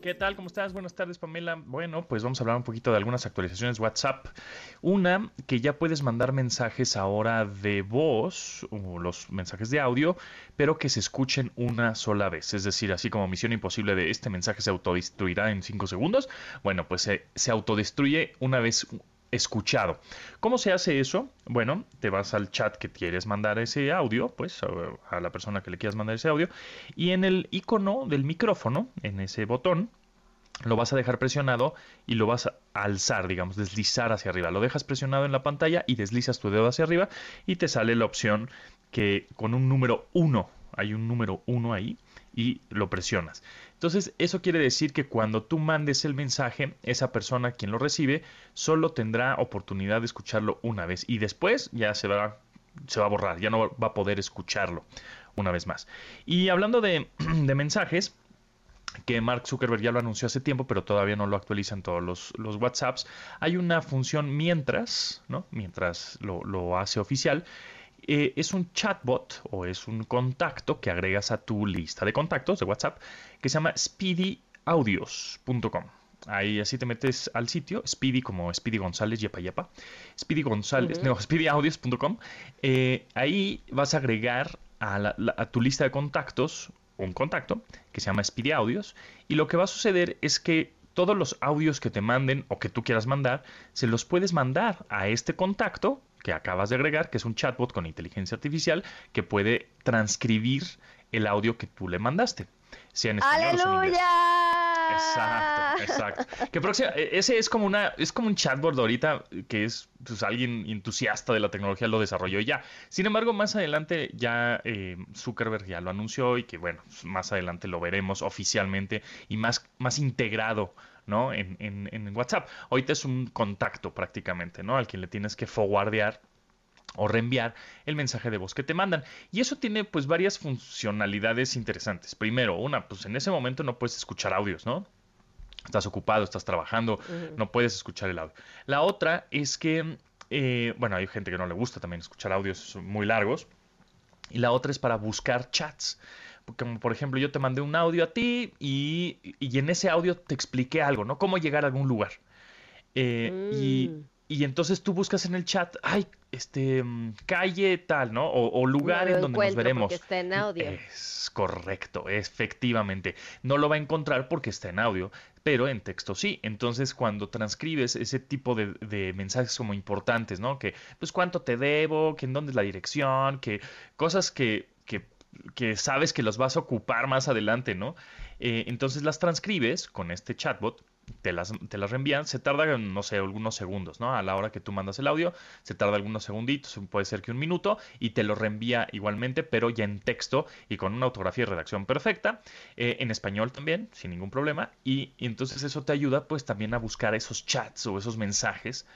¿Qué tal? ¿Cómo estás? Buenas tardes, Pamela. Bueno, pues vamos a hablar un poquito de algunas actualizaciones WhatsApp. Una, que ya puedes mandar mensajes ahora de voz, o los mensajes de audio, pero que se escuchen una sola vez. Es decir, así como misión imposible de este mensaje se autodestruirá en 5 segundos. Bueno, pues se, se autodestruye una vez escuchado. ¿Cómo se hace eso? Bueno, te vas al chat que quieres mandar ese audio, pues a, la persona que le quieras mandar ese audio, y en el icono del micrófono, en ese botón, lo vas a dejar presionado y lo vas a alzar, digamos, deslizar hacia arriba. Lo dejas presionado en la pantalla y deslizas tu dedo hacia arriba y te sale la opción que con un número 1, hay un número 1 ahí, y lo presionas. Entonces, eso quiere decir que cuando tú mandes el mensaje, esa persona quien lo recibe solo tendrá oportunidad de escucharlo una vez y después ya se va, se va a borrar, ya no va a poder escucharlo una vez más. Y hablando de, mensajes, que Mark Zuckerberg ya lo anunció hace tiempo, pero todavía no lo actualizan todos los, los WhatsApps. Hay una función mientras, ¿no? Mientras lo, lo hace oficial, eh, es un chatbot o es un contacto que agregas a tu lista de contactos de WhatsApp que se llama speedyaudios.com. Ahí así te metes al sitio, Speedy como Speedy González, yepa yepa, Speedy González, no, speedyaudios.com. Eh, ahí vas a agregar a, a, tu lista de contactos un contacto que se llama Speedy Audios y lo que va a suceder es que todos los audios que te manden o que tú quieras mandar, se los puedes mandar a este contacto que acabas de agregar, que es un chatbot con inteligencia artificial que puede transcribir el audio que tú le mandaste. Sea en español ¡Aleluya! o en inglés. Exacto, exacto. Que próxima, e, ese es como una, es como un chatbot ahorita que es pues, alguien entusiasta de la tecnología lo desarrolló ya. Sin embargo, más adelante ya eh, Zuckerberg ya lo anunció y que bueno, más adelante lo veremos oficialmente y más, más integrado ¿no? En, en, en, WhatsApp. Ahorita es un contacto prácticamente, ¿no? Al que le tienes que forwardear o reenviar el mensaje de voz que te mandan. Y eso tiene pues varias funcionalidades interesantes. Primero, una, pues en ese momento no puedes escuchar audios, ¿no? Estás ocupado, estás trabajando, no puedes escuchar el audio. La otra es que, eh, bueno, hay gente que no le gusta también escuchar audios muy largos. Y la otra es para buscar chats como por ejemplo yo te mandé un audio a ti y, y en ese audio te expliqué algo, ¿no? Cómo llegar a algún lugar. Eh, y, mm. y, entonces tú buscas en el chat, ay, este, mm, calle tal, ¿no? O, lugar en donde nos veremos. está en audio. Es correcto, efectivamente. No lo va a encontrar porque está en audio, pero en texto sí. Entonces, cuando transcribes ese tipo de, de, mensajes como importantes, ¿no? Que, pues, cuánto te debo, que en dónde es la dirección, que cosas que, que que sabes que los vas a ocupar más adelante, ¿no? Eh, entonces las transcribes con este chatbot, te las, te las reenvían, se tarda, no sé, algunos segundos, ¿no? A la hora que tú mandas el audio, se tarda algunos segunditos, puede ser que un minuto, y te lo reenvía igualmente, pero ya en texto y con una autografía y redacción perfecta, eh, en español también, sin ningún problema, y, y entonces eso te ayuda pues también a buscar esos chats o esos mensajes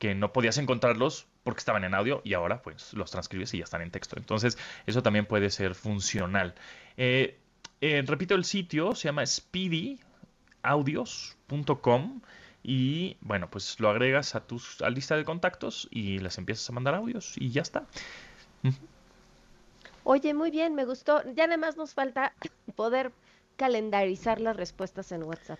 que no podías encontrarlos porque estaban en audio y ahora pues los transcribes y ya están en texto. Entonces eso también puede ser funcional. Eh, eh, repito, el sitio se llama speedyaudios.com y bueno, pues lo agregas a tu lista de contactos y les empiezas a mandar audios y ya está. Oye, muy bien, me gustó. Ya además nos falta poder calendarizar las respuestas en WhatsApp.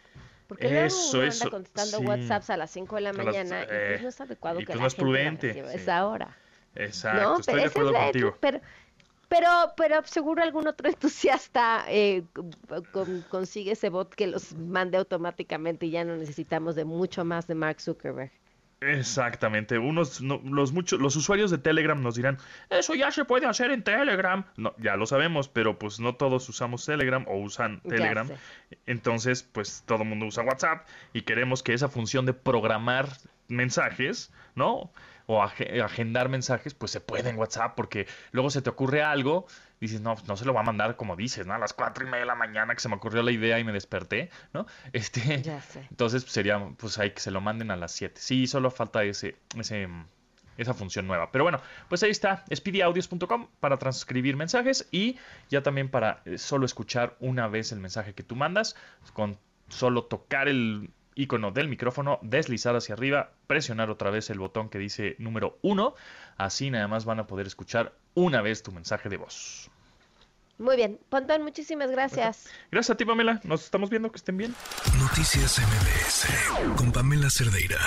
Porque eso, uno anda contestando WhatsApps a las 5 de la mañana y pues no es adecuado que pues la no es prudente, gente esa ahora. Exacto, estoy de acuerdo contigo. Pero, pero, pero seguro algún otro entusiasta eh, consigue ese bot que los mande automáticamente y ya no necesitamos de mucho más de Mark Zuckerberg. Exactamente. Unos, los muchos, los usuarios de Telegram nos dirán, eso ya se puede hacer en Telegram. No, ya lo sabemos, pero pues no todos usamos Telegram o usan Telegram. Entonces, pues todo el mundo usa WhatsApp y queremos que esa función de programar mensajes, ¿no? O agendar mensajes, pues se puede en WhatsApp, porque luego se te ocurre algo, dices, no, no se lo va a mandar como dices, ¿no? A las cuatro y media de la mañana que se me ocurrió la idea y me desperté, ¿no? Este, ya sé. Entonces sería, pues hay que se lo manden a las 7. Sí, solo falta ese, ese esa función nueva. Pero bueno, pues ahí está, speedyaudios.com para transcribir mensajes y ya también para eh, solo escuchar una vez el mensaje que tú mandas, con solo tocar el icono del micrófono, deslizar hacia arriba, presionar otra vez el botón que dice número 1, así nada más van a poder escuchar una vez tu mensaje de voz. Muy bien, Pontón, muchísimas gracias. Gracias a ti, Pamela. Nos estamos viendo, que estén bien. Noticias MBS con Pamela Cerdeira.